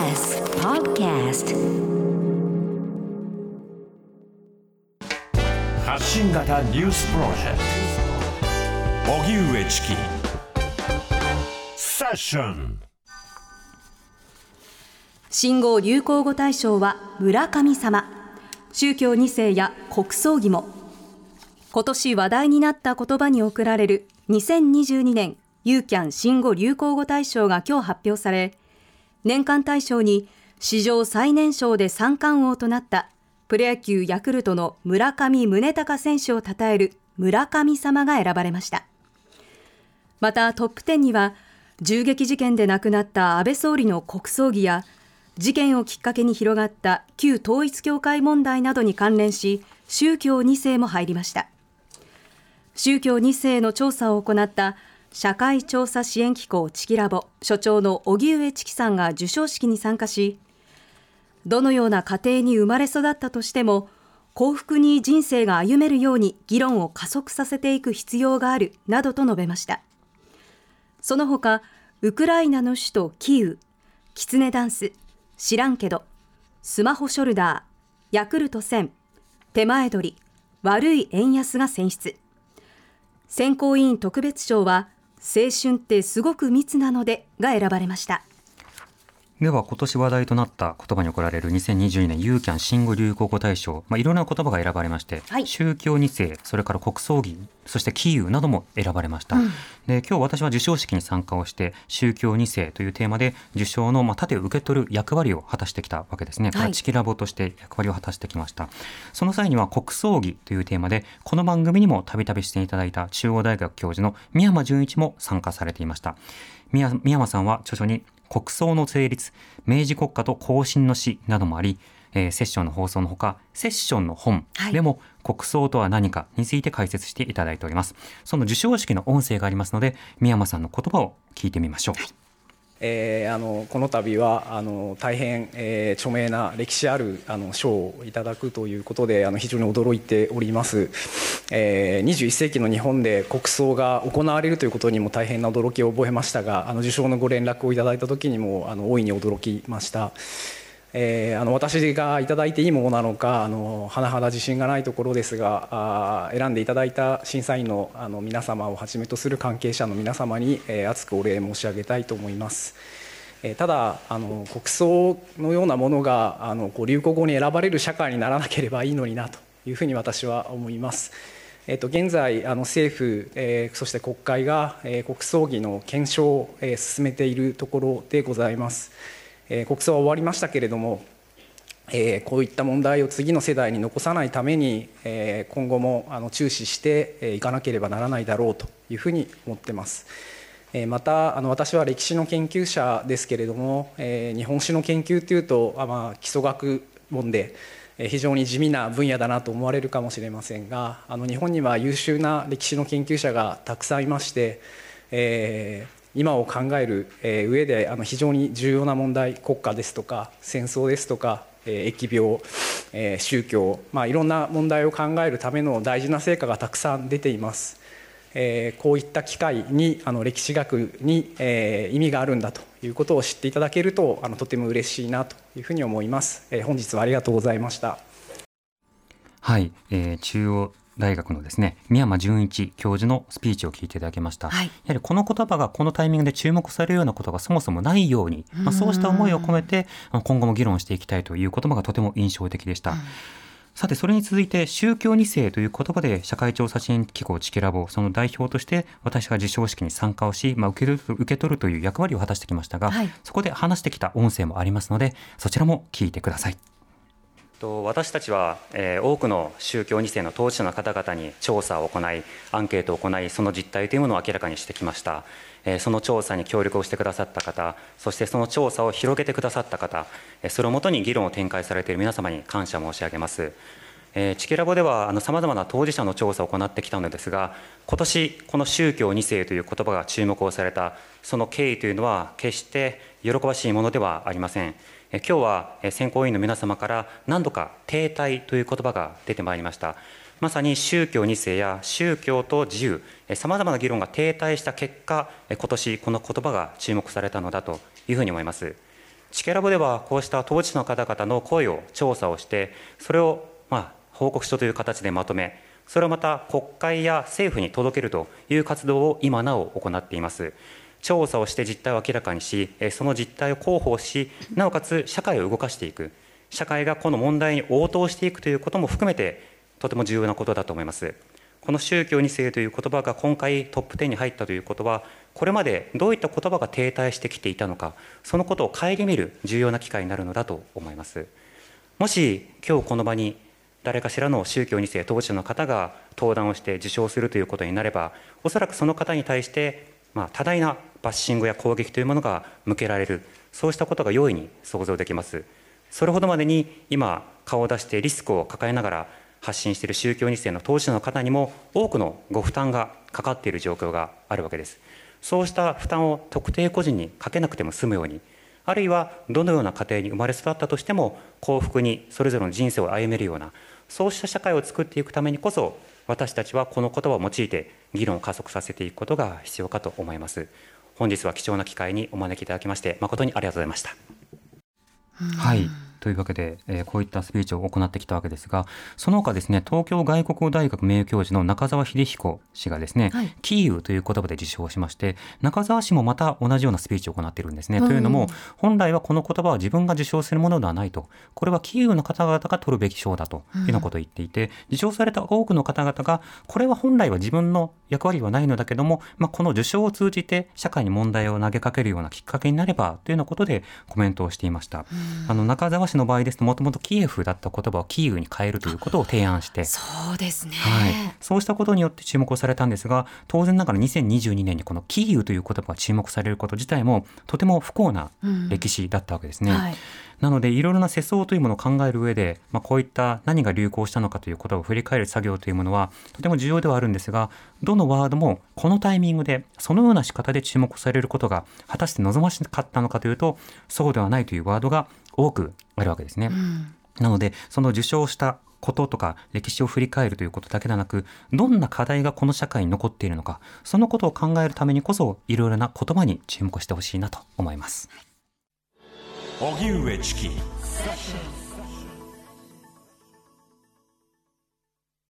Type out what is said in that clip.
TBS Podcast. 発信型ニュースプロジェクト。荻上チキ。セッション。新語・流行語大賞は村神様。宗教2世や国葬儀も。今年話題になった言葉に贈られる2022年ユーキャン新語・流行語大賞が今日発表され年間大賞に史上最年少で三冠王となったプロ野球ヤクルトの村上宗隆選手を称える村神様が選ばれました。またトップ10には銃撃事件で亡くなった安倍総理の国葬儀や事件をきっかけに広がった旧統一教会問題などに関連し宗教2世も入りました。宗教2世の調査を行った社会調査支援機構チキラボ所長の荻上チキさんが授賞式に参加しどのような家庭に生まれ育ったとしても幸福に人生が歩めるように議論を加速させていく必要があるなどと述べました。その他ウクライナの首都キーウキツネダンス知らんけどスマホショルダーヤクルト1000手前取り悪い円安が選出。選考委員特別賞は青春ってすごく密なのでが選ばれました。では今年話題となった言葉に贈られる2022年ユーキャン新語・流行語大賞、まあ、いろんな言葉が選ばれまして、はい、宗教2世それから国葬儀そしてキーウなども選ばれました、うん、で今日私は授賞式に参加をして宗教2世というテーマで受賞のまあ盾を受け取る役割を果たしてきたわけですね、はい、チキラボとして役割を果たしてきました。その際には国葬儀というテーマでこの番組にもたびたび出演いただいた中央大学教授の宮間純一も参加されていました。宮間さんは著書に国葬の成立、明治国家と後進の死などもあり、えー、セッションの放送のほか、セッションの本でも、国葬とは何かについて解説していただいております。その授賞式の音声がありますので、宮山さんの言葉を聞いてみましょう。はいえー、あのこの度はあの大変、えー、著名な歴史あるあの賞をいただくということであの非常に驚いております、えー、21世紀の日本で国葬が行われるということにも大変な驚きを覚えましたがあの受賞のご連絡をいただいた時にもあの大いに驚きました。えー、あの私がいいていいものなのかあの甚だ自信がないところですがあ選んでいただいた審査員のあの皆様をはじめとする関係者の皆様に、えー、厚くお礼申し上げたいと思います。えー、ただあの国葬のようなものがあのこう流行語に選ばれる社会にならなければいいのになというふうに私は思います。えー、と現在あの政府、えー、そして国会が、えー、国葬儀の検証を、えー、進めているところでございます。え国葬は終わりましたけれども、えこういった問題を次の世代に残さないために、え今後もあの注視していかなければならないだろうというふうに思ってます。またあの私は歴史の研究者ですけれども、え日本史の研究というと、あまあ、基礎学問で非常に地味な分野だなと思われるかもしれませんがあの日本には優秀な歴史の研究者がたくさんいまして、えー、今を考える上であの非常に重要な問題国家ですとか戦争ですとか疫病宗教、まあ、いろんな問題を考えるための大事な成果がたくさん出ています。えこういった機会にあの歴史学に、え意味があるんだということを知っていただけるとあのとても嬉しいなというふうに思います。え本日はありがとうございました。はい、えー、中央大学のですね宮間純一教授のスピーチを聞いていただきました、はい、やはりこの言葉がこのタイミングで注目されるようなことがそもそもないように、まあ、そうした思いを込めて今後も議論していきたいという言葉がとても印象的でした。さてそれに続いて宗教2世という言葉で社会調査支援機構チキラボその代表として私が授賞式に参加をし、まあ、受ける受け取るという役割を果たしてきましたが、はい、そこで話してきた音声もありますのでそちらも聞いてください。私たちは、え、多くの宗教2世の当事者の方々に調査を行いアンケートを行いその実態というものを明らかにしてきました、え、その調査に協力をしてくださった方そしてその調査を広げてくださった方、え、それをもとに議論を展開されている皆様に感謝申し上げます。えー、チキラボではさまざまな当事者の調査を行ってきたのですが今年この宗教2世という言葉が注目をされたその経緯というのは決して喜ばしいものではありません。今日は選考委員の皆様から何度か停滞という言葉が出てまいりました。まさに宗教2世や宗教と自由さまざまな議論が停滞した結果今年この言葉が注目されたのだというふうに思います。チケラボではこうした当事者の方々の声を調査をしてそれをまあ報告書という形でまとめそれをまた国会や政府に届けるという活動を今なお行っています。調査をして実態を明らかにしその実態を広報しなおかつ社会を動かしていく。社会がこの問題に応答していくということも含めてとても重要なことだと思います。この宗教2世という言葉が今回トップ10に入ったということはこれまでどういった言葉が停滞してきていたのかそのことを顧みる重要な機会になるのだと思います。もし今日この場に誰かしらの宗教2世当事者の方が登壇をして受賞するということになればおそらくその方に対してまあ多大なバッシングや攻撃というものが向けられる。そうしたことが容易に想像できます。それほどまでに今顔を出してリスクを抱えながら発信している宗教2世の当事者の方にも多くのご負担がかかっている状況があるわけです。そうした負担を特定個人にかけなくても済むようにあるいはどのような家庭に生まれ育ったとしても幸福にそれぞれの人生を歩めるようなそうした社会を作っていくためにこそ私たちはこの言葉を用いて議論を加速させていくことが必要かと思います。本日は貴重な機会にお招きいただきまして誠にありがとうございました。はい。というわけで、えー、こういったスピーチを行ってきたわけですが、その他ですね、東京外国語大学名誉教授の中澤秀彦氏がですね、はい、キーウという言葉で受賞しまして、中澤氏もまた同じようなスピーチを行っているんですね。うん、というのも、本来はこの言葉は自分が受賞するものではないと、これはキーウの方々が取るべき賞だというようなことを言っていて、うん、受賞された多くの方々が、これは本来は自分の役割はないのだけども、まあ、この受賞を通じて社会に問題を投げかけるようなきっかけになればというようなことでコメントをしていました。うん、あの中澤氏の場合ですと、もとももとキエフだった言葉をキーウに変えるということを提案してそうですね、はい、そうしたことによって注目をされたんですが当然ながら2022年にこのキーウという言葉が注目されること自体もとても不幸な歴史だったわけですね。うんはい。なのでいろいろな世相というものを考える上で、まあ、こういった何が流行したのかということを振り返る作業というものはとても重要ではあるんですがどのワードもこのタイミングでそのような仕方で注目されることが果たして望ましかったのかというとそうではないというワードが多くあるわけですね。うん、なのでその受賞したこととか歴史を振り返るということだけでなくどんな課題がこの社会に残っているのかそのことを考えるためにこそいろいろな言葉に注目してほしいなと思います。荻上チキ